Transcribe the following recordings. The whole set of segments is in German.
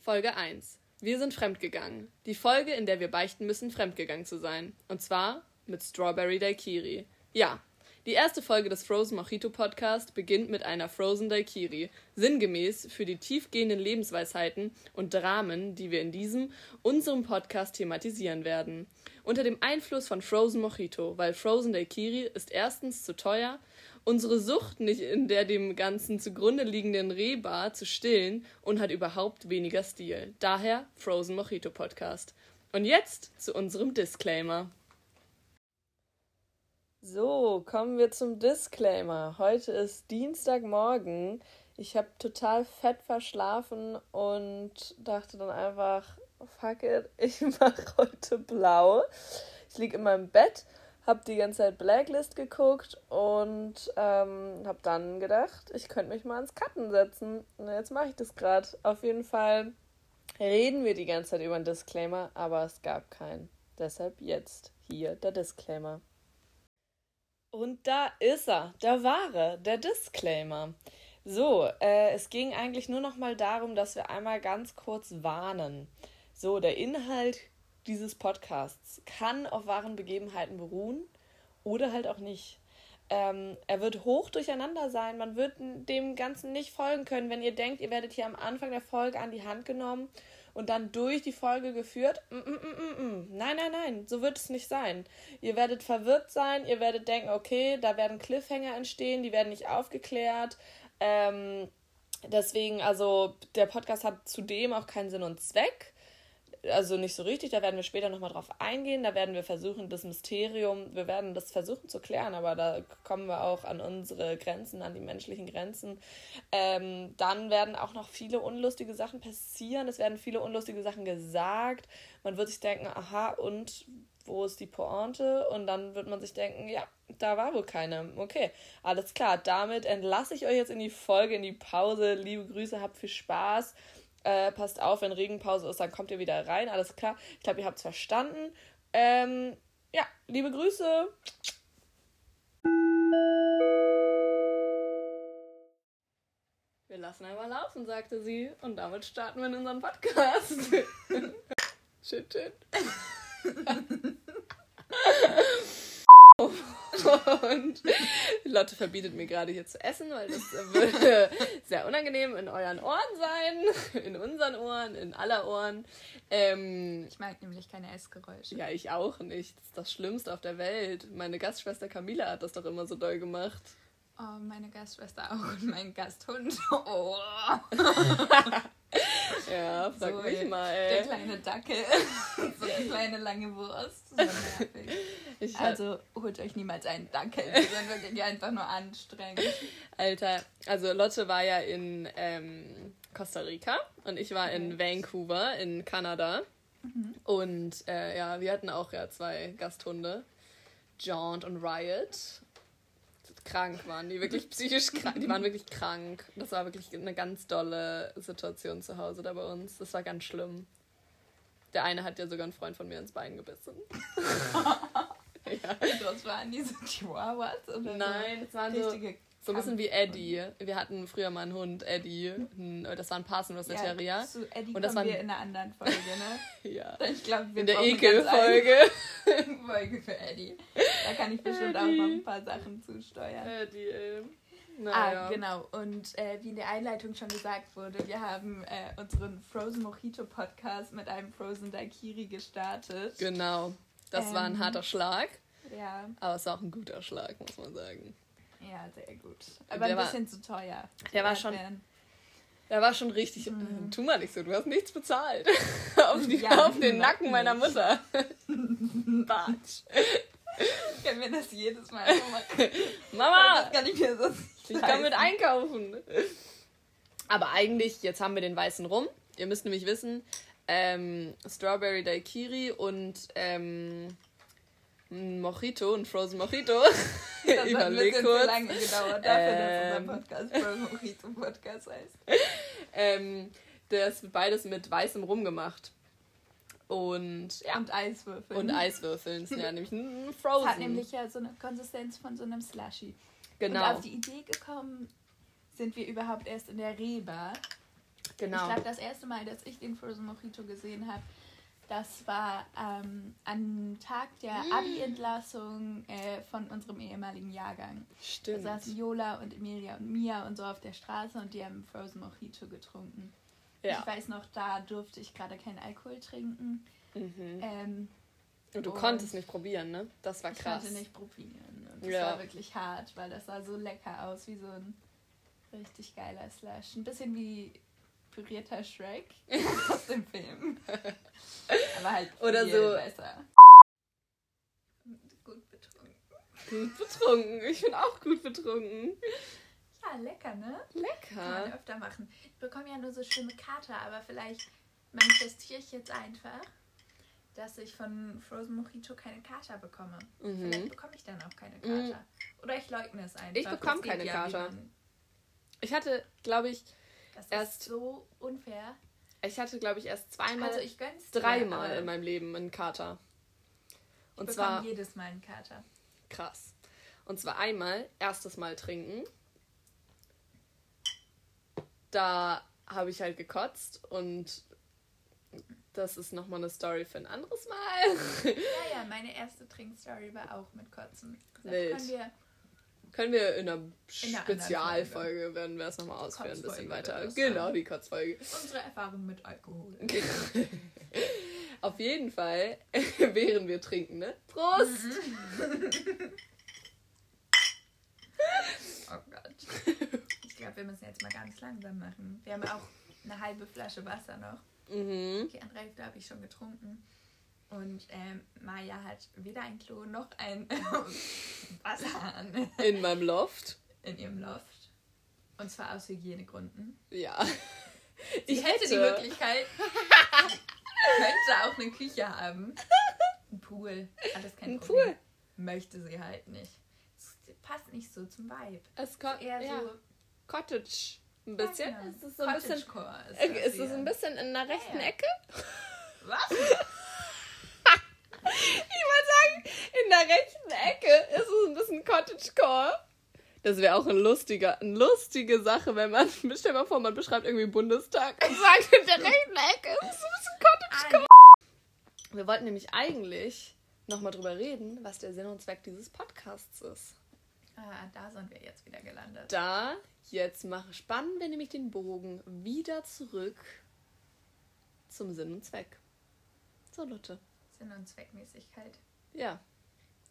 Folge 1. Wir sind fremdgegangen. Die Folge, in der wir beichten müssen, fremdgegangen zu sein. Und zwar mit Strawberry Daiquiri. Ja, die erste Folge des Frozen Mojito Podcast beginnt mit einer Frozen Daiquiri, sinngemäß für die tiefgehenden Lebensweisheiten und Dramen, die wir in diesem, unserem Podcast thematisieren werden. Unter dem Einfluss von Frozen Mojito, weil Frozen Daiquiri ist erstens zu teuer, unsere Sucht nicht in der dem Ganzen zugrunde liegenden Rehbar zu stillen und hat überhaupt weniger Stil. Daher Frozen Mojito Podcast. Und jetzt zu unserem Disclaimer. So, kommen wir zum Disclaimer. Heute ist Dienstagmorgen. Ich habe total fett verschlafen und dachte dann einfach, fuck it, ich mache heute blau. Ich liege in meinem Bett, habe die ganze Zeit Blacklist geguckt und ähm, habe dann gedacht, ich könnte mich mal ans Cutten setzen. Und jetzt mache ich das gerade. Auf jeden Fall reden wir die ganze Zeit über einen Disclaimer, aber es gab keinen. Deshalb jetzt hier der Disclaimer. Und da ist er, der wahre, der Disclaimer. So, äh, es ging eigentlich nur noch mal darum, dass wir einmal ganz kurz warnen. So, der Inhalt dieses Podcasts kann auf wahren Begebenheiten beruhen oder halt auch nicht. Ähm, er wird hoch durcheinander sein. Man wird dem Ganzen nicht folgen können, wenn ihr denkt, ihr werdet hier am Anfang der Folge an die Hand genommen und dann durch die Folge geführt. Mm, mm, mm, mm, nein, nein, nein, so wird es nicht sein. Ihr werdet verwirrt sein, ihr werdet denken, okay, da werden Cliffhanger entstehen, die werden nicht aufgeklärt. Ähm, deswegen, also der Podcast hat zudem auch keinen Sinn und Zweck also nicht so richtig, da werden wir später nochmal drauf eingehen. Da werden wir versuchen, das Mysterium, wir werden das versuchen zu klären, aber da kommen wir auch an unsere Grenzen, an die menschlichen Grenzen. Ähm, dann werden auch noch viele unlustige Sachen passieren. Es werden viele unlustige Sachen gesagt. Man wird sich denken, aha, und wo ist die Pointe? Und dann wird man sich denken, ja, da war wohl keine. Okay, alles klar. Damit entlasse ich euch jetzt in die Folge, in die Pause. Liebe Grüße, habt viel Spaß. Äh, passt auf, wenn Regenpause ist, dann kommt ihr wieder rein. Alles klar. Ich glaube, ihr habt es verstanden. Ähm, ja, liebe Grüße. Wir lassen einmal laufen, sagte sie. Und damit starten wir in unseren Podcast. shit, shit. Und Lotte verbietet mir gerade hier zu essen, weil das würde sehr unangenehm in euren Ohren sein, in unseren Ohren, in aller Ohren. Ähm, ich mag nämlich keine Essgeräusche. Ja, ich auch nicht. Das ist das Schlimmste auf der Welt. Meine Gastschwester Camila hat das doch immer so doll gemacht. Oh, meine Gastschwester auch und mein Gasthund. Oh. ja, frag so, mich mal. Ey. Der kleine Dackel. so eine kleine lange Wurst. So nervig. Ich also holt euch niemals einen Dackel. Die sind wirklich einfach nur anstrengend. Alter, also Lotte war ja in ähm, Costa Rica und ich war in Vancouver in Kanada. Mhm. Und äh, ja, wir hatten auch ja zwei Gasthunde. Jaunt und Riot krank waren, die wirklich psychisch krank, die waren wirklich krank. Das war wirklich eine ganz dolle Situation zu Hause da bei uns. Das war ganz schlimm. Der eine hat ja sogar einen Freund von mir ins Bein gebissen. ja. Was waren diese Chihuahuas? Oder Nein, es waren so so ein bisschen wie Eddie. Wir hatten früher mal einen Hund, Eddie. Das war ein Parsenloser ja, Terrier. Zu Eddie und das kommen wir in einer anderen Folge, ne? ja. Ich glaube, wir In der Ekel-Folge. Folge für Eddie. Da kann ich bestimmt Eddie. auch noch ein paar Sachen zusteuern. Eddie, ey. Naja. Ah, genau. Und äh, wie in der Einleitung schon gesagt wurde, wir haben äh, unseren Frozen Mojito Podcast mit einem Frozen Daiquiri gestartet. Genau. Das ähm, war ein ähm, harter Schlag. Ja. Aber es war auch ein guter Schlag, muss man sagen. Ja, sehr gut. Aber der ein bisschen war, zu teuer. Der war schon. Der war schon richtig. Mhm. Tu mal nicht so, du hast nichts bezahlt. auf, die, ja, auf den Nacken meiner Mutter. Batsch. Können wir das jedes Mal machen? Mama! Das kann ich mir so Ich kann mit einkaufen. Aber eigentlich, jetzt haben wir den weißen rum. Ihr müsst nämlich wissen, ähm, Strawberry Daiquiri und ähm, Mojito, ein Frozen Mojito. Das hat ein bisschen kurz. lange gedauert dafür, ähm, dass unser Podcast Frozen Mojito Podcast heißt. ähm, das wird beides mit weißem Rum gemacht. Und, ja. und Eiswürfeln. Und Eiswürfeln. ja nämlich ein Frozen. Das hat nämlich ja so eine Konsistenz von so einem Slushy. Genau. Und auf die Idee gekommen sind wir überhaupt erst in der Reba. Genau. Ich glaube, das erste Mal, dass ich den Frozen Mojito gesehen habe, das war ähm, am Tag der mm. Abi-Entlassung äh, von unserem ehemaligen Jahrgang. Stimmt. Da saßen Jola und Emilia und Mia und so auf der Straße und die haben Frozen Mojito getrunken. Ja. Ich weiß noch, da durfte ich gerade keinen Alkohol trinken. Mhm. Ähm, und du und konntest nicht probieren, ne? Das war krass. Ich konnte nicht probieren. Und das ja. war wirklich hart, weil das sah so lecker aus, wie so ein richtig geiler Slash. Ein bisschen wie pürierter Shrek aus dem Film. Aber halt Oder so. besser. Gut betrunken. Gut betrunken. Ich bin auch gut betrunken. Ja, lecker, ne? Lecker. Kann man öfter machen. Ich bekomme ja nur so schlimme Kater, aber vielleicht manifestiere ich jetzt einfach, dass ich von Frozen Mojito keine Kater bekomme. Mhm. Vielleicht bekomme ich dann auch keine Kater. Mhm. Oder ich leugne es einfach. Ich bekomme keine ja, Kater. Ich hatte, glaube ich, das erst so unfair. Ich hatte, glaube ich, erst zweimal, also ich dreimal in meinem Leben einen Kater. Und ich zwar jedes Mal einen Kater. Krass. Und zwar einmal erstes Mal trinken. Da habe ich halt gekotzt und das ist nochmal eine Story für ein anderes Mal. ja, ja, meine erste Trinkstory war auch mit Kotzen. Das können wir können wir in einer Spezialfolge, werden wir es nochmal ausführen, ein bisschen weiter. Genau, die Kotzfolge. Unsere Erfahrung mit Alkohol. Auf jeden Fall, während wir trinken, ne? Prost! Mhm. oh Gott. Ich glaube, wir müssen jetzt mal ganz langsam machen. Wir haben auch eine halbe Flasche Wasser noch. Mhm. Die andere Hälfte habe ich schon getrunken. Und ähm, Maya hat weder ein Klo noch ein Wasserhahn. In meinem Loft. In ihrem Loft. Und zwar aus Hygienegründen. Ja. Sie ich hätte die Möglichkeit, könnte auch eine Küche haben. Ein Pool. Alles kein ein Problem. Pool. Möchte sie halt nicht. Es passt nicht so zum Vibe. Es kommt eher ja. so Cottage. Ein bisschen. Ja, genau. Ist es so ein bisschen, ist, ist es ein bisschen in der rechten ja. Ecke? Was? Ich wollte sagen, in der rechten Ecke ist es ein bisschen Cottagecore. Das wäre auch ein lustiger, eine lustige Sache, wenn man, stell mal vor, man beschreibt irgendwie Bundestag und sagt, in der rechten Ecke ist es ein bisschen Cottagecore. Wir wollten nämlich eigentlich nochmal drüber reden, was der Sinn und Zweck dieses Podcasts ist. Ah, da sind wir jetzt wieder gelandet. Da, jetzt mache, spannen wir nämlich den Bogen wieder zurück zum Sinn und Zweck. So, Lotte. Sinn und Zweckmäßigkeit. Ja.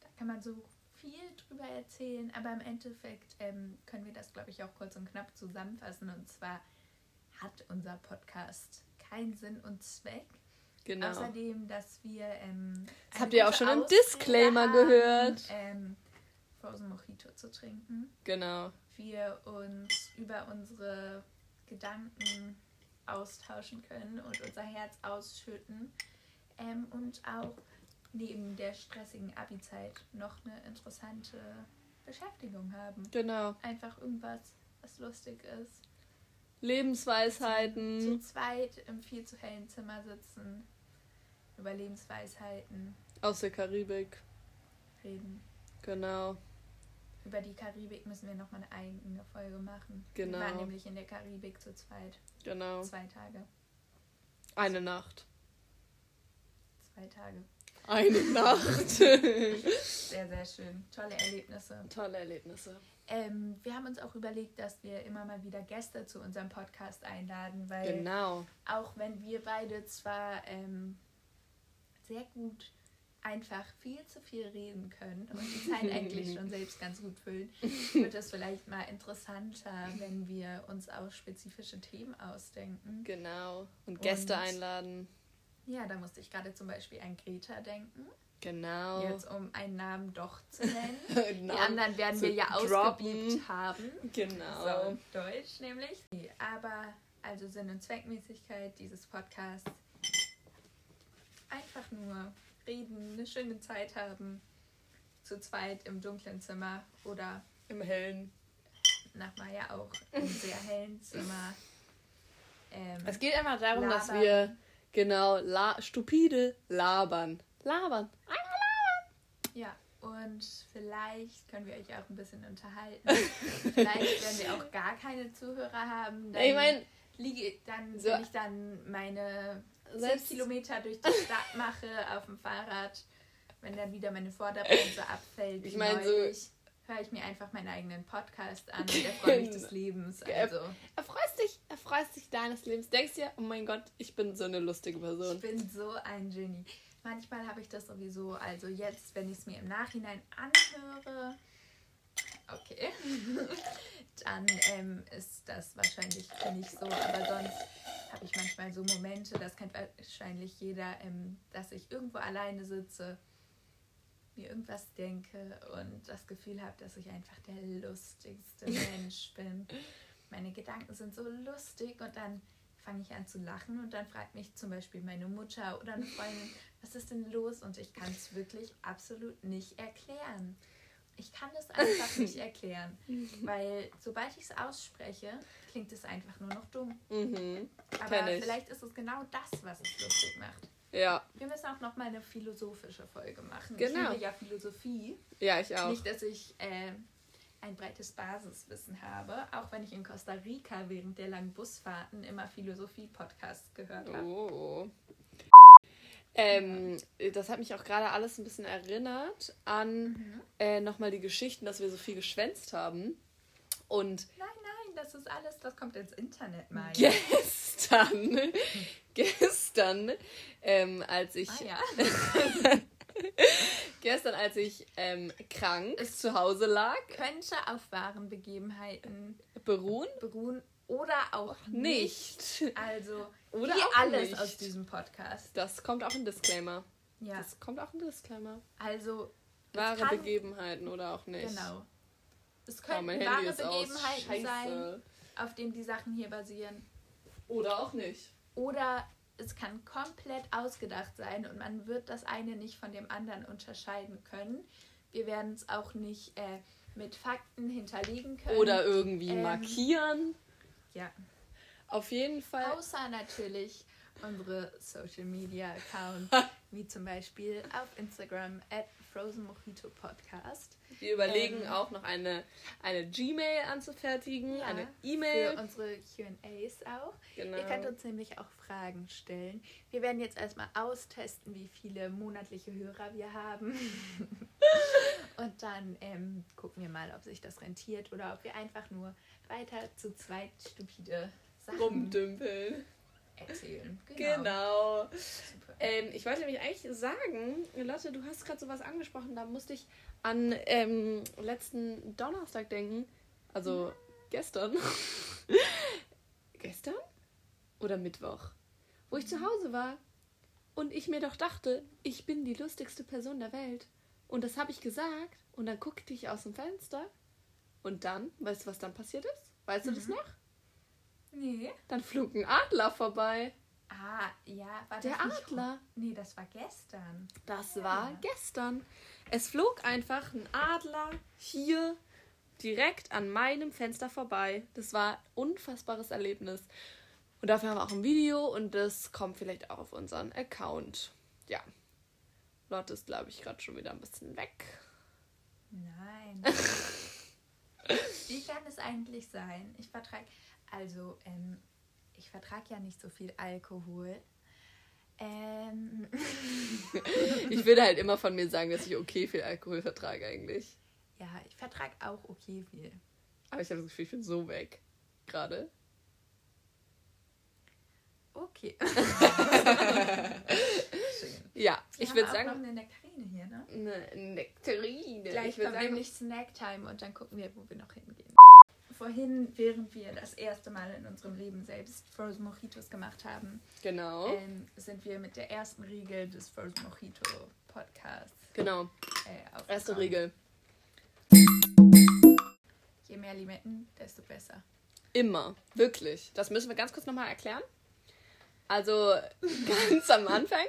Da kann man so viel drüber erzählen, aber im Endeffekt ähm, können wir das, glaube ich, auch kurz und knapp zusammenfassen. Und zwar hat unser Podcast keinen Sinn und Zweck. Genau. Außerdem, dass wir. Ähm, das habt ihr auch schon im Disclaimer haben, gehört. Ähm, Frozen Mojito zu trinken. Genau. Wir uns über unsere Gedanken austauschen können und unser Herz ausschütten ähm, und auch neben der stressigen Abi-Zeit noch eine interessante Beschäftigung haben. Genau. Einfach irgendwas, was lustig ist. Lebensweisheiten. Zu, zu zweit im viel zu hellen Zimmer sitzen, über Lebensweisheiten. Aus der Karibik. Reden. Genau. Über die Karibik müssen wir nochmal eine eigene Folge machen. Genau. Wir waren nämlich in der Karibik zu zweit. Genau. Zwei Tage. Eine Nacht zwei Tage. Eine Nacht. sehr, sehr schön. Tolle Erlebnisse. Tolle Erlebnisse. Ähm, wir haben uns auch überlegt, dass wir immer mal wieder Gäste zu unserem Podcast einladen, weil genau. auch wenn wir beide zwar ähm, sehr gut einfach viel zu viel reden können und die Zeit eigentlich schon selbst ganz gut füllen, wird es vielleicht mal interessanter, wenn wir uns auch spezifische Themen ausdenken. Genau. Und Gäste und einladen. Ja, da musste ich gerade zum Beispiel an Greta denken. Genau. Jetzt um einen Namen doch zu nennen. Die anderen werden wir ja ausgebiebt haben. Genau. So, Deutsch nämlich. Aber also Sinn und Zweckmäßigkeit dieses Podcasts. Einfach nur reden, eine schöne Zeit haben. Zu zweit im dunklen Zimmer oder im hellen. Nach Maya auch im sehr hellen Zimmer. Ähm, es geht einfach darum, labern. dass wir Genau, la stupide labern. Labern. Einmal labern. Ja, und vielleicht können wir euch auch ein bisschen unterhalten. vielleicht werden wir auch gar keine Zuhörer haben. ich meine, liege dann, so. wenn ich dann meine selbst Kilometer durch die Stadt mache auf dem Fahrrad, wenn dann wieder meine Vorderbremse abfällt, ich meine so höre ich mir einfach meinen eigenen Podcast an und erfreue mich des Lebens. Also. Erfreust dich, erfreust dich deines Lebens. Denkst dir, oh mein Gott, ich bin so eine lustige Person. Ich bin so ein Genie. Manchmal habe ich das sowieso, also jetzt, wenn ich es mir im Nachhinein anhöre, okay, dann ähm, ist das wahrscheinlich nicht so. Aber sonst habe ich manchmal so Momente, das kennt wahrscheinlich jeder, ähm, dass ich irgendwo alleine sitze, mir irgendwas denke und das Gefühl habe, dass ich einfach der lustigste Mensch bin. Meine Gedanken sind so lustig und dann fange ich an zu lachen und dann fragt mich zum Beispiel meine Mutter oder eine Freundin, was ist denn los? Und ich kann es wirklich absolut nicht erklären. Ich kann es einfach nicht erklären, weil sobald ich es ausspreche, klingt es einfach nur noch dumm. Mhm, Aber vielleicht ist es genau das, was es lustig macht. Ja. Wir müssen auch noch mal eine philosophische Folge machen. Genau. Ich liebe ja Philosophie. Ja, ich auch. Nicht, dass ich äh, ein breites Basiswissen habe, auch wenn ich in Costa Rica während der langen Busfahrten immer Philosophie-Podcasts gehört habe. Oh. Ähm, das hat mich auch gerade alles ein bisschen erinnert an mhm. äh, nochmal die Geschichten, dass wir so viel geschwänzt haben. Und nein, nein, das ist alles, das kommt ins Internet mal. Gestern, gestern, ähm, als ich. Ah, ja. gestern, als ich ähm, krank es zu Hause lag. Könnte auf wahren Begebenheiten beruhen. Beruhen oder auch nicht. nicht. Also oder wie alles nicht. aus diesem Podcast. Das kommt auch in Disclaimer. Ja. Das kommt auch in Disclaimer. Also wahre kann, Begebenheiten oder auch nicht. Genau. Es können oh, wahre Begebenheiten sein, auf denen die Sachen hier basieren. Oder auch nicht. Oder es kann komplett ausgedacht sein und man wird das eine nicht von dem anderen unterscheiden können. Wir werden es auch nicht äh, mit Fakten hinterlegen können. Oder irgendwie ähm, markieren. Ja. Auf jeden Fall. Außer natürlich unsere Social Media Accounts, wie zum Beispiel auf Instagram at Frozen Mojito Podcast. Wir überlegen ähm, auch noch eine, eine Gmail anzufertigen, ja, eine E-Mail. Für unsere QAs auch. Genau. Ihr könnt uns nämlich auch Fragen stellen. Wir werden jetzt erstmal austesten, wie viele monatliche Hörer wir haben. Und dann ähm, gucken wir mal, ob sich das rentiert oder ob wir einfach nur weiter zu zweit stupide Sachen rumdümpeln erzählen. Genau. genau. Ähm, ich wollte nämlich eigentlich sagen, Lotte, du hast gerade sowas angesprochen, da musste ich an ähm, letzten Donnerstag denken. Also mhm. gestern. gestern? Oder Mittwoch? Wo ich zu mhm. Hause war und ich mir doch dachte, ich bin die lustigste Person der Welt. Und das habe ich gesagt und dann guckte ich aus dem Fenster und dann, weißt du, was dann passiert ist? Weißt mhm. du das mhm. noch? Nee. Dann flog ein Adler vorbei. Ah, ja, war Der Adler. Nee, das war gestern. Das ja. war gestern. Es flog einfach ein Adler hier direkt an meinem Fenster vorbei. Das war ein unfassbares Erlebnis. Und dafür haben wir auch ein Video und das kommt vielleicht auch auf unseren Account. Ja. Lotte ist, glaube ich, gerade schon wieder ein bisschen weg. Nein. Wie kann es eigentlich sein? Ich vertrage. Also, ähm, ich vertrage ja nicht so viel Alkohol. Ähm. ich würde halt immer von mir sagen, dass ich okay viel Alkohol vertrage eigentlich. Ja, ich vertrage auch okay viel. Aber ich habe das Gefühl, ich bin so weg. Gerade. Okay. ja, Wir ich würde sagen. noch eine Nektarine hier, ne? Eine Nektarine. Gleich ich kommt nämlich Snacktime und dann gucken wir, wo wir noch hingehen vorhin, während wir das erste Mal in unserem Leben selbst Frozen Mojitos gemacht haben, genau. Ähm, sind wir mit der ersten Regel des Frozen Mojito Podcasts. Genau. Äh, erste Regel. Je mehr Limetten, desto besser. Immer, wirklich. Das müssen wir ganz kurz nochmal erklären. Also ganz am Anfang.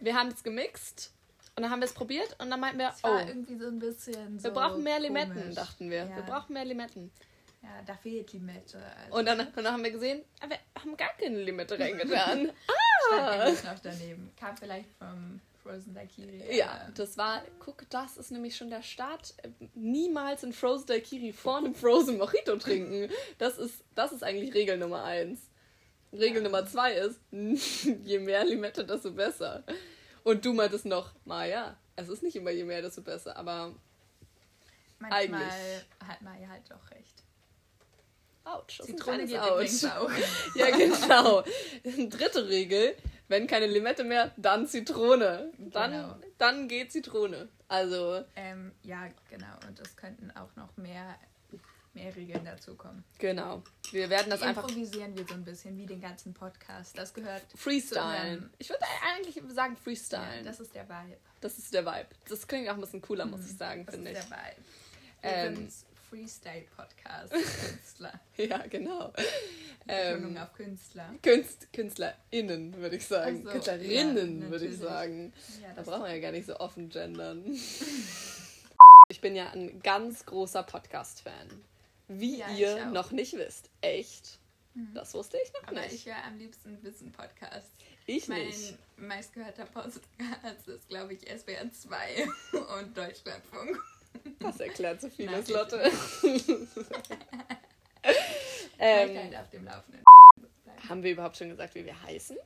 Wir haben es gemixt und dann haben wir es probiert und dann meinten wir, oh, irgendwie so ein bisschen so wir brauchen mehr Limetten, komisch. dachten wir. Ja. Wir brauchen mehr Limetten. Ja, da fehlt Limette. Also. Und, dann, dann haben wir gesehen, wir haben gar keine Limette reingetan. ah! Stand noch daneben. Kam vielleicht vom Frozen Daiquiri. Ja, das war, guck, das ist nämlich schon der Start. Niemals ein Frozen Daiquiri vor einem Frozen Mojito trinken. Das ist, das ist eigentlich Regel Nummer eins. Regel Nummer zwei ist, je mehr Limette, desto besser. Und du meintest noch, Maja, es ist nicht immer je mehr, desto besser, aber Manchmal eigentlich. hat Maja halt doch recht. Autsch. Zitrone geht Autsch. auch. ja, genau. Dritte Regel, wenn keine Limette mehr, dann Zitrone. Dann, genau. dann geht Zitrone. Also. Ähm, ja, genau. Und es könnten auch noch mehr mehr Regeln dazukommen. Genau. Wir werden das einfach. Improvisieren wir so ein bisschen wie den ganzen Podcast. Das gehört. Freestyle. Ich würde eigentlich sagen Freestyle. Ja, das ist der Vibe. Das ist der Vibe. Das klingt auch ein bisschen cooler, muss ich mhm. sagen, finde ich. Das ist der Vibe. Ähm, Freestyle-Podcast-Künstler. ja, genau. Betonung ähm, auf Künstler. Künst, KünstlerInnen, würde ich sagen. So, Künstlerinnen, ja, würde ich sagen. Ja, da braucht man ja gar nicht so offen gendern. ich bin ja ein ganz großer Podcast-Fan. Wie ja, ihr noch nicht wisst. Echt? Mhm. Das wusste ich noch Aber nicht. ich höre am liebsten Wissen-Podcast. Ich mein nicht. Mein meistgehörter Podcast ist, glaube ich, SWR 2 und Deutschlandfunk. Das erklärt so vieles, Lotte. ähm, halt auf dem Laufenden. Haben wir überhaupt schon gesagt, wie wir heißen?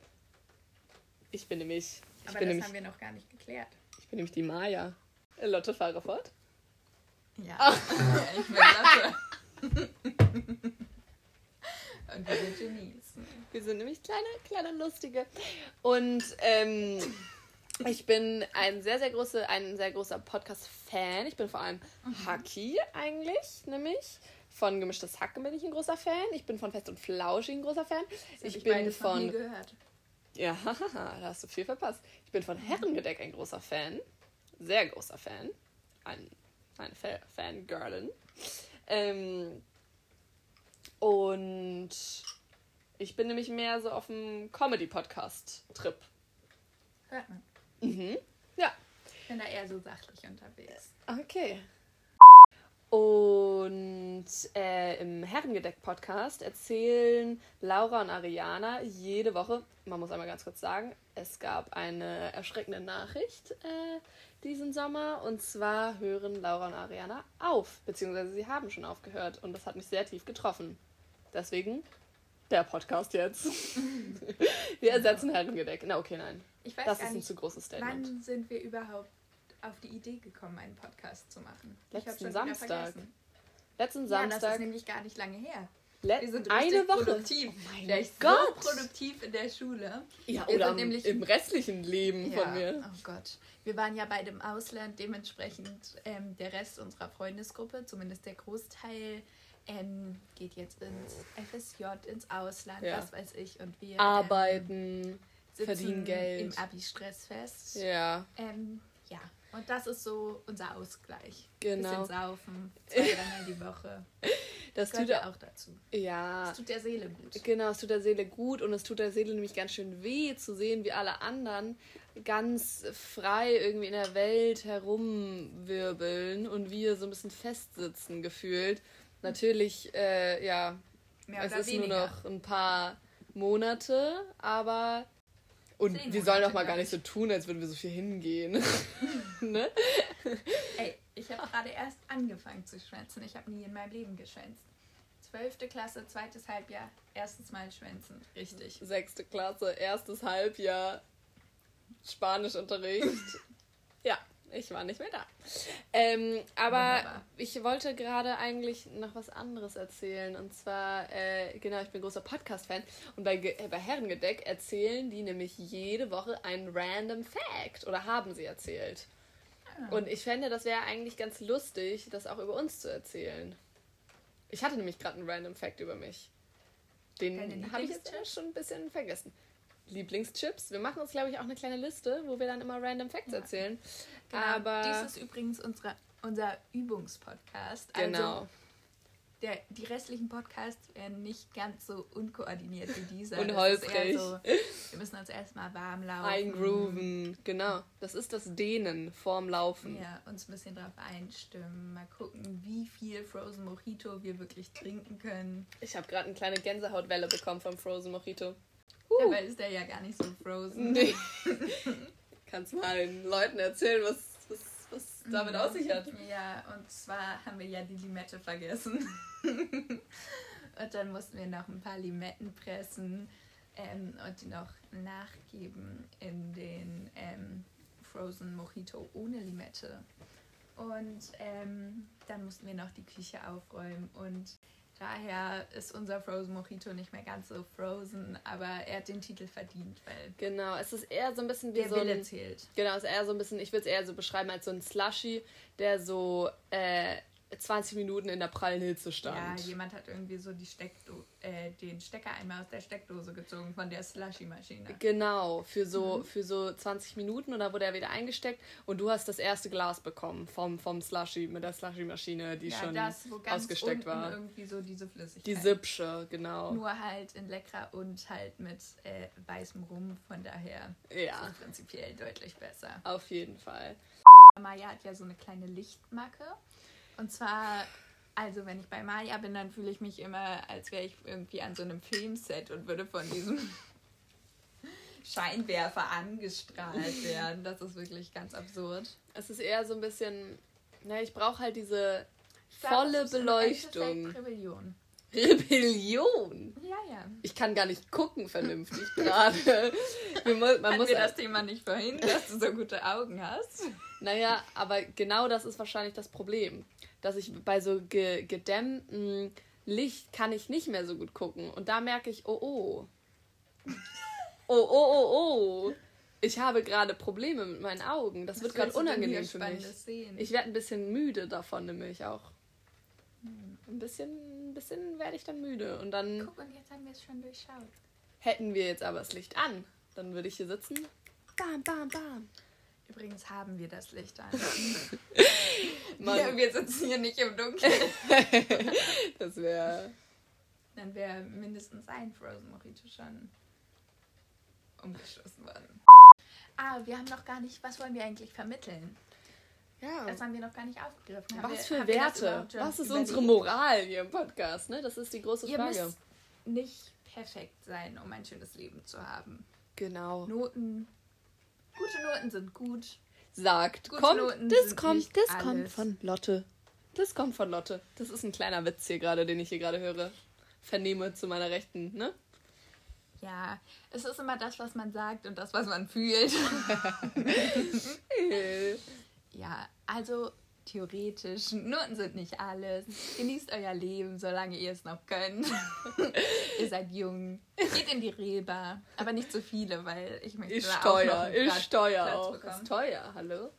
Ich bin nämlich. Ich Aber bin das nämlich, haben wir noch gar nicht geklärt. Ich bin nämlich die Maya. Lotte, fahre fort. Ja, Ach. ich bin Lotte. Und wir sind Genies. Wir sind nämlich kleine, kleine Lustige. Und ähm, ich bin ein sehr, sehr, große, ein sehr großer Podcast-Fan. Ich bin vor allem mhm. Haki eigentlich, nämlich. Von Gemischtes Hack bin ich ein großer Fan. Ich bin von Fest und Flauschig ein großer Fan. Ich, ich bin von. Gehört. Ja, da hast du viel verpasst. Ich bin von Herrengedeck ein großer Fan. Sehr großer Fan. Ein, eine Fangirlin. Ähm, und ich bin nämlich mehr so auf dem Comedy-Podcast-Trip. Hört man. Mhm. Ja. Ich bin da eher so sachlich unterwegs. Okay. Und äh, im Herrengedeck-Podcast erzählen Laura und Ariana jede Woche, man muss einmal ganz kurz sagen, es gab eine erschreckende Nachricht äh, diesen Sommer. Und zwar hören Laura und Ariana auf, beziehungsweise sie haben schon aufgehört. Und das hat mich sehr tief getroffen. Deswegen der Podcast jetzt. wir ersetzen Herrengedeck. Na, okay, nein. Ich weiß das ist ein nicht, zu großes Statement. Wann sind wir überhaupt auf die Idee gekommen, einen Podcast zu machen? Letzten Samstag. Letzten Samstag. Ja, das ist nämlich gar nicht lange her. Let wir sind eine Woche. produktiv. Oh mein Vielleicht Gott. so produktiv in der Schule. Ja, wir oder nämlich, im restlichen Leben ja, von mir. Oh Gott. Wir waren ja beide im Ausland, dementsprechend ähm, der Rest unserer Freundesgruppe, zumindest der Großteil, ähm, geht jetzt ins FSJ, ins Ausland, ja. was weiß ich. Und wir arbeiten, ähm, verdienen Geld. Im Abi-Stress fest. Ja. Ähm, ja, und das ist so unser Ausgleich. Genau. Bisschen saufen, zwei, dreimal die Woche. Das tut ja auch dazu. Ja. Es tut der Seele gut. Genau, es tut der Seele gut und es tut der Seele nämlich ganz schön weh zu sehen, wie alle anderen ganz frei irgendwie in der Welt herumwirbeln und wir so ein bisschen festsitzen gefühlt. Natürlich, äh, ja, Mehr es ist weniger. nur noch ein paar Monate, aber und Zehn wir sollen doch mal gar nicht so tun, als würden wir so viel hingehen. ne? Ey, ich habe gerade erst angefangen zu schwänzen. Ich habe nie in meinem Leben geschwänzt. Zwölfte Klasse, zweites Halbjahr, erstes Mal schwänzen. Richtig. Sechste Klasse, erstes Halbjahr, Spanischunterricht. ja, ich war nicht mehr da. Ähm, aber Wunderbar. ich wollte gerade eigentlich noch was anderes erzählen. Und zwar, äh, genau, ich bin großer Podcast-Fan. Und bei, äh, bei Herrengedeck erzählen die nämlich jede Woche einen random Fact. Oder haben sie erzählt. Ah. Und ich fände, das wäre eigentlich ganz lustig, das auch über uns zu erzählen. Ich hatte nämlich gerade einen random Fact über mich. Den habe ich jetzt schon ein bisschen vergessen. Lieblingschips. Wir machen uns, glaube ich, auch eine kleine Liste, wo wir dann immer random Facts ja. erzählen. Genau. Aber dies ist übrigens unsere, unser Übungspodcast. Also genau. Also der, die restlichen Podcasts werden nicht ganz so unkoordiniert wie dieser. Und holprig. So, wir müssen uns erstmal warm laufen. Eingrooven, genau. Das ist das Dehnen vorm Laufen. Ja, uns ein bisschen drauf einstimmen. Mal gucken, wie viel Frozen Mojito wir wirklich trinken können. Ich habe gerade eine kleine Gänsehautwelle bekommen vom Frozen Mojito. Uh. Dabei ist der ja gar nicht so frozen. Nee. Kannst mal den Leuten erzählen, was, was, was damit mhm. aus sich hat. Ja, und zwar haben wir ja die Limette vergessen. und dann mussten wir noch ein paar Limetten pressen. ähm, und die noch nachgeben in den ähm, Frozen Mojito ohne Limette. Und ähm, dann mussten wir noch die Küche aufräumen und daher ist unser Frozen Mojito nicht mehr ganz so frozen, aber er hat den Titel verdient, weil. Genau, es ist eher so ein bisschen wie der so. Der Wille zählt. Genau, es ist eher so ein bisschen, ich würde es eher so beschreiben als so ein Slushy, der so äh, 20 Minuten in der prallen Hitze stand. Ja, jemand hat irgendwie so die Steckdo äh, den Stecker einmal aus der Steckdose gezogen von der Slushy-Maschine. Genau, für so, mhm. für so 20 Minuten und dann wurde er wieder eingesteckt und du hast das erste Glas bekommen vom, vom Slushy, mit der Slushy-Maschine, die ja, schon das, wo ganz ausgesteckt war. irgendwie so diese Flüssigkeit. Die Sipsche, genau. Nur halt in leckerer und halt mit äh, weißem Rum, von daher ja. ist es prinzipiell deutlich besser. Auf jeden Fall. Maya hat ja so eine kleine Lichtmacke. Und zwar, also wenn ich bei Maya bin, dann fühle ich mich immer, als wäre ich irgendwie an so einem Filmset und würde von diesem Scheinwerfer angestrahlt werden. Das ist wirklich ganz absurd. Es ist eher so ein bisschen, na, ich brauche halt diese volle Beleuchtung. Rebellion. Rebellion? Ja, ja. Ich kann gar nicht gucken vernünftig gerade. man Hat muss das Thema nicht verhindern, dass du so gute Augen hast? Naja, aber genau das ist wahrscheinlich das Problem. Dass ich bei so ge gedämmtem Licht kann ich nicht mehr so gut gucken. Und da merke ich, oh oh. Oh oh oh oh. Ich habe gerade Probleme mit meinen Augen. Das Was wird gerade unangenehm für mich. Sehen? Ich werde ein bisschen müde davon, nämlich auch. Ein bisschen, ein bisschen werde ich dann müde. Und dann. Guck, und jetzt haben wir es schon durchschaut. Hätten wir jetzt aber das Licht an, dann würde ich hier sitzen. Bam, bam, bam. Übrigens haben wir das Licht an. ja, wir sitzen hier nicht im Dunkeln. das wäre. Dann wäre mindestens ein Frozen Mojito schon umgeschlossen worden. Ah, wir haben noch gar nicht. Was wollen wir eigentlich vermitteln? Ja. Das haben wir noch gar nicht aufgegriffen. Haben was wir, für Werte? Was ist unsere Moral hier im Podcast? Ne? Das ist die große Frage. Ihr müsst nicht perfekt sein, um ein schönes Leben zu haben. Genau. Noten Gute Noten sind gut. Sagt. Gute kommt, Noten das kommt, das alles. kommt von Lotte. Das kommt von Lotte. Das ist ein kleiner Witz hier gerade, den ich hier gerade höre. Vernehme zu meiner Rechten, ne? Ja, es ist immer das, was man sagt und das, was man fühlt. ja, also theoretisch. Noten sind nicht alles. Genießt euer Leben, solange ihr es noch könnt. ihr seid jung. Geht in die Reber. Aber nicht so viele, weil ich möchte ist teuer, ist teuer auch. Ist teuer, hallo?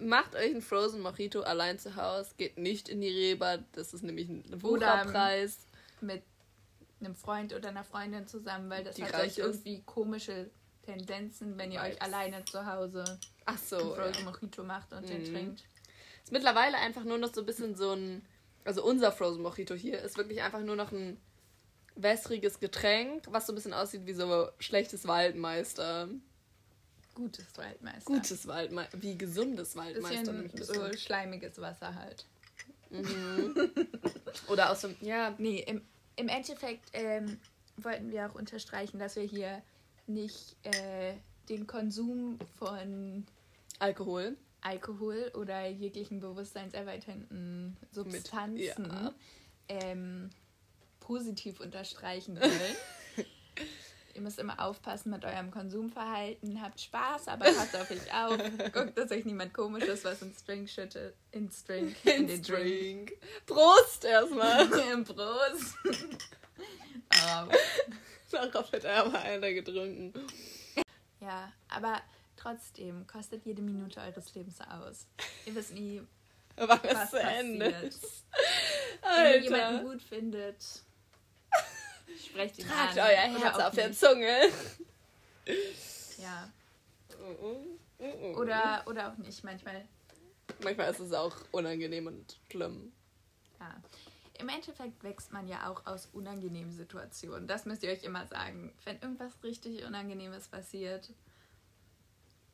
Macht euch einen Frozen Mojito allein zu Hause. Geht nicht in die Reber. Das ist nämlich ein Wucherpreis. Mit einem Freund oder einer Freundin zusammen, weil das die hat euch irgendwie komische Tendenzen, wenn ihr Vibes. euch alleine zu Hause Ach so, Frozen ja. Mojito macht und mhm. den trinkt. Ist mittlerweile einfach nur noch so ein bisschen so ein. Also unser Frozen Mojito hier ist wirklich einfach nur noch ein wässriges Getränk, was so ein bisschen aussieht wie so schlechtes Waldmeister. Gutes Waldmeister. Gutes Waldmeister. Wie gesundes Waldmeister. Bisschen so schleimiges Wasser halt. Mhm. Oder aus dem. Ja. Nee, im, im Endeffekt ähm, wollten wir auch unterstreichen, dass wir hier nicht äh, den Konsum von Alkohol. Alkohol oder jeglichen bewusstseinserweiternden Substanzen Mit, ja. ähm, positiv unterstreichen wollen. Ihr müsst immer aufpassen mit eurem Konsumverhalten. Habt Spaß, aber passt auf euch auf. Guckt, dass euch niemand komisches was ins Drink schüttet. Ins Drink. In, den Drink. Drink. Prost erstmal. Prost. Darauf hat er aber einer getrunken. Ja, aber trotzdem kostet jede Minute eures Lebens aus. Ihr wisst nie, was, was zu Ende ist. Wenn ihr jemanden gut findet, sprecht ihn Tragt an. euer Herz auf der Zunge. Ja. Oder, oder auch nicht, manchmal. Manchmal ist es auch unangenehm und schlimm. Ja. Im Endeffekt wächst man ja auch aus unangenehmen Situationen. Das müsst ihr euch immer sagen. Wenn irgendwas richtig Unangenehmes passiert,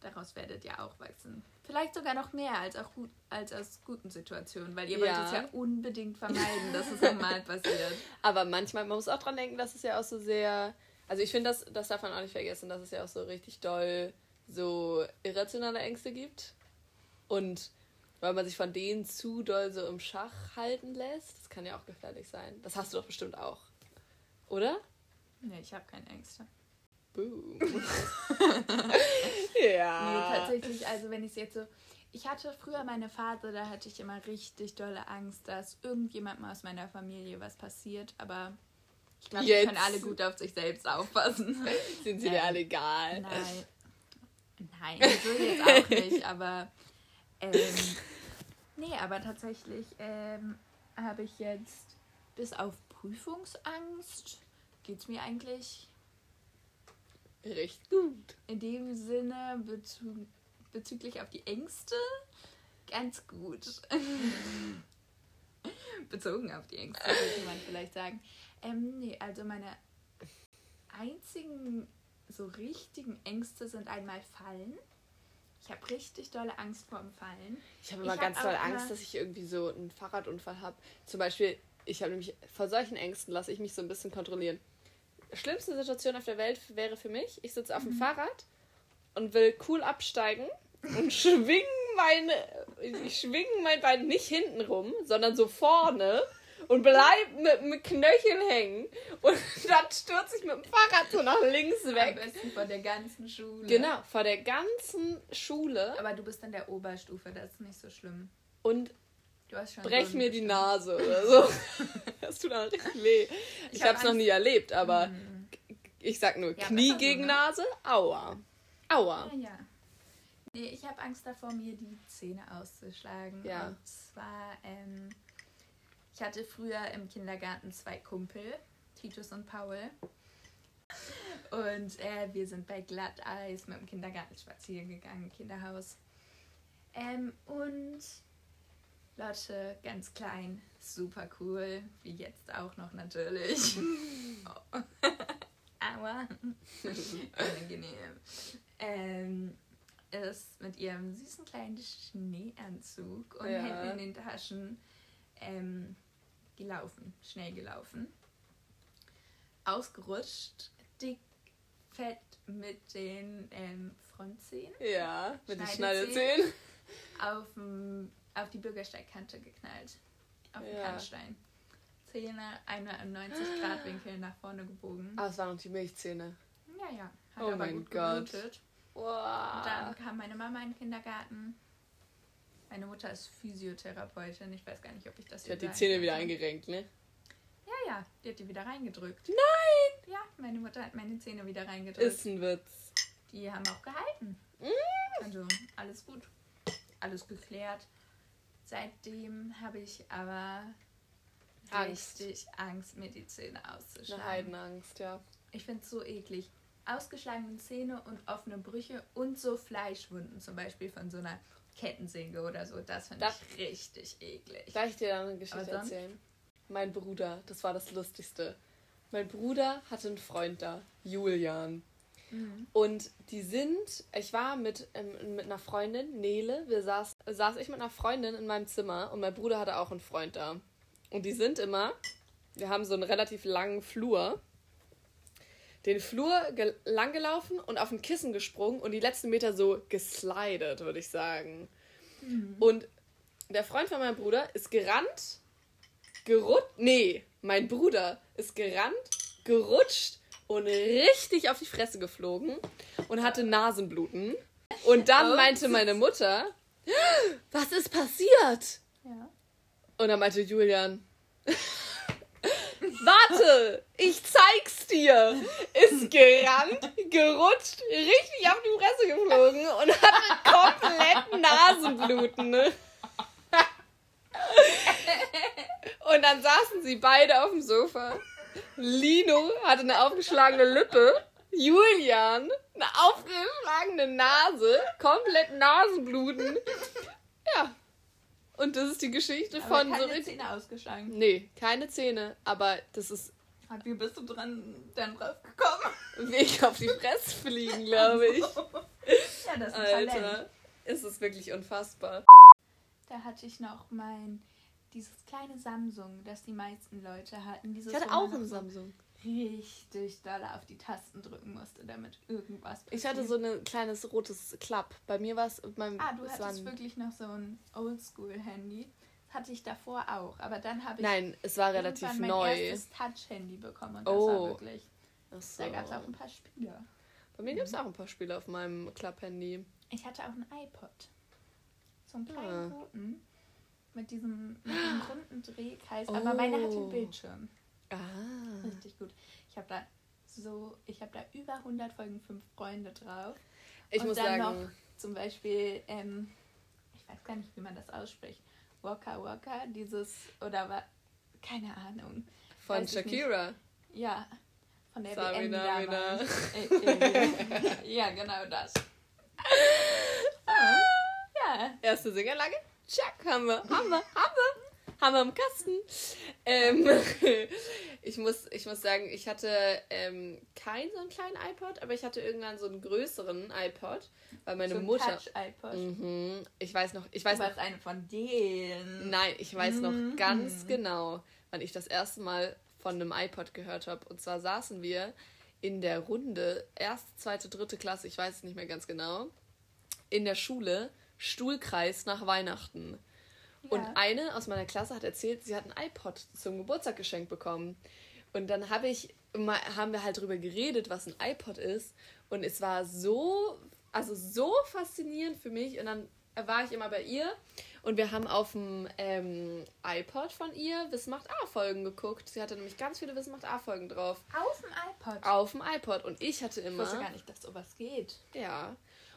daraus werdet ihr auch wachsen. Vielleicht sogar noch mehr als, auch als aus guten Situationen, weil ihr ja. wollt es ja unbedingt vermeiden, dass es nochmal passiert. Aber manchmal, man muss auch dran denken, dass es ja auch so sehr. Also ich finde, das, das darf man auch nicht vergessen, dass es ja auch so richtig doll so irrationale Ängste gibt. Und weil man sich von denen zu doll so im Schach halten lässt. Das kann ja auch gefährlich sein. Das hast du doch bestimmt auch. Oder? Nee, ich habe keine Ängste. Boom. ja. Nee, tatsächlich, also wenn ich es jetzt so. Ich hatte früher meine Phase, da hatte ich immer richtig dolle Angst, dass irgendjemandem aus meiner Familie was passiert, aber ich glaube, die können alle gut auf sich selbst aufpassen. Sind sie dir alle egal? Nein. Nein, so jetzt auch nicht, aber ähm, nee, aber tatsächlich ähm, habe ich jetzt bis auf Prüfungsangst geht es mir eigentlich recht gut. In dem Sinne bezü bezüglich auf die Ängste ganz gut. Bezogen auf die Ängste, könnte man vielleicht sagen. Ähm, nee, also meine einzigen so richtigen Ängste sind einmal Fallen. Ich habe richtig dolle Angst vor dem Fallen. Ich habe immer ich ganz hab doll Angst, dass ich irgendwie so einen Fahrradunfall habe. Zum Beispiel, ich habe nämlich vor solchen Ängsten lasse ich mich so ein bisschen kontrollieren. Schlimmste Situation auf der Welt wäre für mich, ich sitze auf dem mhm. Fahrrad und will cool absteigen und schwingen meine, ich schwinge mein Bein nicht hinten rum, sondern so vorne und bleib mit dem Knöchel hängen und dann stürze ich mit dem Fahrrad so nach links weg. Am besten vor der ganzen Schule. Genau, vor der ganzen Schule. Aber du bist in der Oberstufe, das ist nicht so schlimm. Und brech so mir die Nase oder so. das tut auch richtig weh. Ich, ich habe es noch nie erlebt, aber mhm. ich sag nur ja, Knie gegen so, ne? Nase, aua. Aua. Ja, ja. Nee, ich habe Angst davor, mir die Zähne auszuschlagen. Ja. Und zwar, ähm, ich hatte früher im Kindergarten zwei Kumpel, Titus und Paul. Und äh, wir sind bei Glatteis mit dem Kindergarten spazieren gegangen, Kinderhaus. Ähm, und Lotte, ganz klein, super cool, wie jetzt auch noch natürlich. oh. Aua. Unangenehm. Ähm, ist mit ihrem süßen kleinen Schneeanzug und ja. Händen in den Taschen ähm, gelaufen, schnell gelaufen. Ausgerutscht, dick, fett mit den ähm, Frontzähnen. Ja, mit den Schneidezähnen. Auf, auf die Bürgersteigkante geknallt. Auf den ja. Kannstein. Zähne einmal im 90 Grad Winkel nach vorne gebogen. Ah, es waren noch die Milchzähne. Ja, ja. Hat oh mein Gott. Geblutet. Wow. Und dann kam meine Mama in den Kindergarten. Meine Mutter ist Physiotherapeutin. Ich weiß gar nicht, ob ich das Die hat die Zähne wieder eingerenkt, ne? Ja, ja. Die hat die wieder reingedrückt. Nein! Ja, meine Mutter hat meine Zähne wieder reingedrückt. Ist ein Witz. Die haben auch gehalten. Mm. Also, alles gut. Alles geklärt. Seitdem habe ich aber Angst. richtig Angst, mir die Zähne auszuschlagen. Eine Heidenangst, ja. Ich finde es so eklig ausgeschlagene Zähne und offene Brüche und so Fleischwunden, zum Beispiel von so einer Kettensäge oder so. Das finde ich richtig eklig. Darf ich dir da eine Geschichte erzählen? Mein Bruder, das war das Lustigste. Mein Bruder hatte einen Freund da, Julian. Mhm. Und die sind, ich war mit, ähm, mit einer Freundin, Nele, wir saß, saß ich mit einer Freundin in meinem Zimmer und mein Bruder hatte auch einen Freund da. Und die sind immer, wir haben so einen relativ langen Flur den Flur lang gelaufen und auf ein Kissen gesprungen und die letzten Meter so geslidet, würde ich sagen. Mhm. Und der Freund von meinem Bruder ist gerannt, gerutscht. Nee, mein Bruder ist gerannt, gerutscht und richtig auf die Fresse geflogen und hatte Nasenbluten. Und dann meinte meine Mutter, was ist passiert? Ja. Und dann meinte Julian, Warte, ich zeig's dir. Ist gerannt, gerutscht, richtig auf die Fresse geflogen und hatte komplett Nasenbluten. Ne? Und dann saßen sie beide auf dem Sofa. Lino hatte eine aufgeschlagene Lippe. Julian eine aufgeschlagene Nase, komplett Nasenbluten. Ja, und das ist die Geschichte aber von keine so richtig. Zähne ausgeschlagen. Nee, keine Zähne, aber das ist. Wie bist du dran dann drauf gekommen? Weg auf die Fresse fliegen, glaube ich. ja, das ist ein Alter, Talent. ist es wirklich unfassbar. Da hatte ich noch mein dieses kleine Samsung, das die meisten Leute hatten. Dieses ich hatte auch ein Samsung richtig doll auf die Tasten drücken musste, damit irgendwas passiert. Ich hatte so ein kleines rotes Klapp. Bei mir war es. Ah, du hattest wirklich noch so ein Oldschool-Handy. Hatte ich davor auch, aber dann habe ich. Nein, es war relativ mein neu. erstes Touch-Handy bekommen und oh. das war wirklich So. Da gab es auch ein paar Spiele. Bei mir mhm. gibt es auch ein paar Spiele auf meinem Club-Handy. Ich hatte auch ein iPod. So einen kleinen ah. roten. Mit diesem, mit diesem runden Drehkreis. Oh. Aber meiner hatte einen Bildschirm. Ah. Richtig gut. Ich habe da so, ich habe da über 100 Folgen Fünf Freunde drauf. Ich Und muss dann sagen. Noch zum Beispiel, ähm, ich weiß gar nicht, wie man das ausspricht. Waka Waka, dieses, oder war, keine Ahnung. Von Shakira. Ja, von der Sabina, WM. Äh, äh, ja, genau das. Ah, ja. Erste Singerlage? Check, haben wir, haben wir, haben wir. Haben wir im Kasten. Ähm, ich, muss, ich muss sagen, ich hatte ähm, keinen so einen kleinen iPod, aber ich hatte irgendwann so einen größeren iPod, weil meine so ein Mutter. Touch-iPod. Mhm, ich weiß noch, ich weiß du warst noch. eine von denen. Nein, ich weiß mhm. noch ganz genau, wann ich das erste Mal von einem iPod gehört habe. Und zwar saßen wir in der Runde, erste, zweite, dritte Klasse, ich weiß es nicht mehr ganz genau, in der Schule, Stuhlkreis nach Weihnachten. Ja. Und eine aus meiner Klasse hat erzählt, sie hat ein iPod zum Geburtstag geschenkt bekommen. Und dann habe ich, haben wir halt drüber geredet, was ein iPod ist. Und es war so, also so faszinierend für mich. Und dann war ich immer bei ihr und wir haben auf dem ähm, iPod von ihr Wissen macht A-Folgen geguckt. Sie hatte nämlich ganz viele Wissen macht A-Folgen drauf. Auf dem iPod? Auf dem iPod. Und ich hatte immer. Ich wusste gar nicht, dass sowas geht. Ja.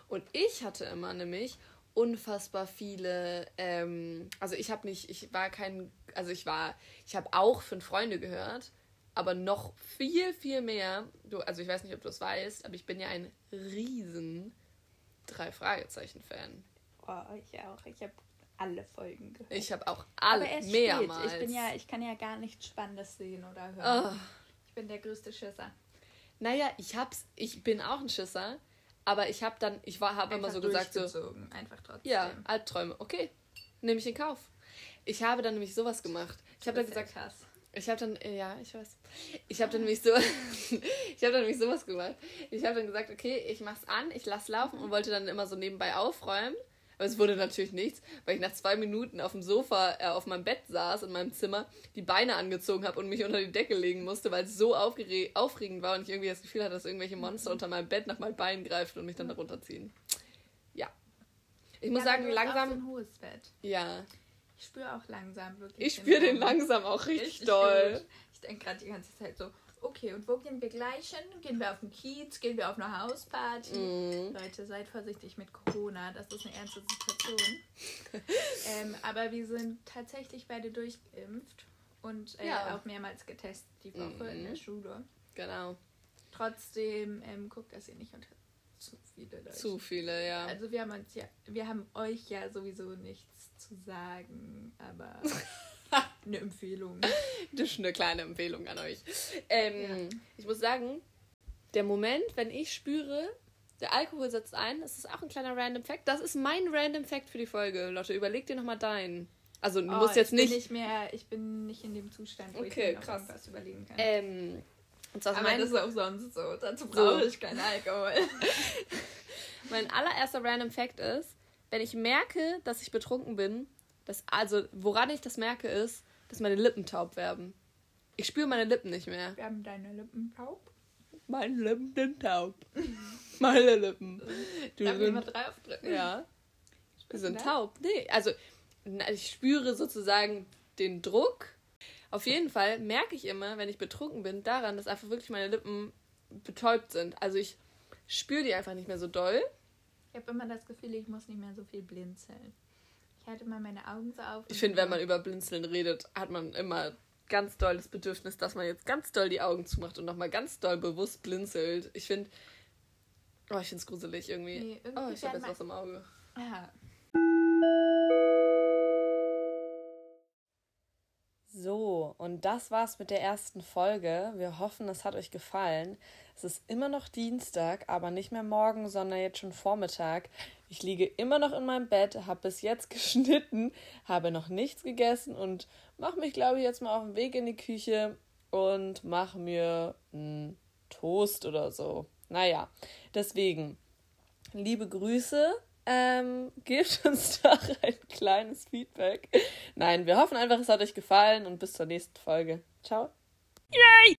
Und ich hatte immer nämlich unfassbar viele. Ähm, also ich habe nicht, ich war kein, also ich war, ich habe auch fünf Freunde gehört, aber noch viel, viel mehr. Du, also ich weiß nicht, ob du es weißt, aber ich bin ja ein riesen drei Fragezeichen Fan. Oh, ich auch. Ich habe alle Folgen gehört. Ich habe auch alle Aber mehrmals. Ich bin ja, ich kann ja gar nichts Spannendes sehen oder hören. Oh. Ich bin der größte Schisser. Naja, ich hab's, ich bin auch ein Schisser, aber ich habe dann, ich war, habe immer so gesagt so, einfach trotzdem. Ja, Albträume. Okay, nehme ich in Kauf. Ich habe dann nämlich sowas gemacht. Ich habe dann gesagt, krass. ich habe dann, ja, ich weiß. Ich habe dann nämlich so, ich habe dann nämlich sowas gemacht. Ich habe dann gesagt, okay, ich mach's an, ich lass laufen und wollte dann immer so nebenbei aufräumen. Aber es wurde natürlich nichts, weil ich nach zwei Minuten auf dem Sofa, äh, auf meinem Bett saß in meinem Zimmer, die Beine angezogen habe und mich unter die Decke legen musste, weil es so aufregend war und ich irgendwie das Gefühl hatte, dass irgendwelche Monster unter meinem Bett nach meinen Beinen greifen und mich dann darunter ziehen. Ja. Ich muss ja, sagen, langsam. Auch so ein hohes Bett. Ja. Ich spüre auch langsam wirklich. Ich spüre den langsam auch richtig, richtig doll. Gut. Ich denke gerade die ganze Zeit so, okay, und wo gehen wir gleich hin? Gehen wir auf den Kiez? Gehen wir auf eine Hausparty? Mm. Leute, seid vorsichtig mit Corona. Das ist eine ernste Situation. ähm, aber wir sind tatsächlich beide durchgeimpft und äh, ja. auch mehrmals getestet die Woche mm. in der mhm. Schule. Genau. Trotzdem ähm, guckt, dass ihr nicht unter zu viele Leute. Zu viele, ja. Also wir haben uns ja, wir haben euch ja sowieso nichts zu sagen, aber eine Empfehlung. Das ist eine kleine Empfehlung an euch. Ähm, ja. Ich muss sagen, der Moment, wenn ich spüre, der Alkohol setzt ein, das ist auch ein kleiner Random Fact. Das ist mein Random Fact für die Folge. Lotte, überleg dir nochmal deinen. Also du oh, musst jetzt nicht. nicht mehr, ich bin nicht in dem Zustand, wo okay, ich mir krass. was überlegen kann. Ähm, Aber mein, das ist auch sonst so. Dazu brauche so. ich keinen Alkohol. mein allererster Random Fact ist, wenn ich merke, dass ich betrunken bin, das, also, woran ich das merke, ist, dass meine Lippen taub werden. Ich spüre meine Lippen nicht mehr. Werden deine Lippen taub? Meine Lippen sind taub. meine Lippen. Du Darf sind, ich mal drei aufdrücken? Ja. Die sind taub. Nee, also ich spüre sozusagen den Druck. Auf jeden Fall merke ich immer, wenn ich betrunken bin, daran, dass einfach wirklich meine Lippen betäubt sind. Also ich spüre die einfach nicht mehr so doll. Ich habe immer das Gefühl, ich muss nicht mehr so viel blinzeln. Ich halte mal meine Augen so auf. Ich finde, wenn man über Blinzeln redet, hat man immer ganz doll das Bedürfnis, dass man jetzt ganz doll die Augen zumacht und nochmal ganz doll bewusst blinzelt. Ich finde. Oh, ich finde es gruselig irgendwie. Nee, irgendwie oh, ich habe jetzt was im Auge. Ja. So, und das war's mit der ersten Folge. Wir hoffen, es hat euch gefallen. Es ist immer noch Dienstag, aber nicht mehr morgen, sondern jetzt schon Vormittag. Ich liege immer noch in meinem Bett, habe bis jetzt geschnitten, habe noch nichts gegessen und mache mich, glaube ich, jetzt mal auf den Weg in die Küche und mache mir einen Toast oder so. Naja, deswegen, liebe Grüße. Ähm, gebt uns doch ein kleines Feedback. Nein, wir hoffen einfach, es hat euch gefallen und bis zur nächsten Folge. Ciao. Yay!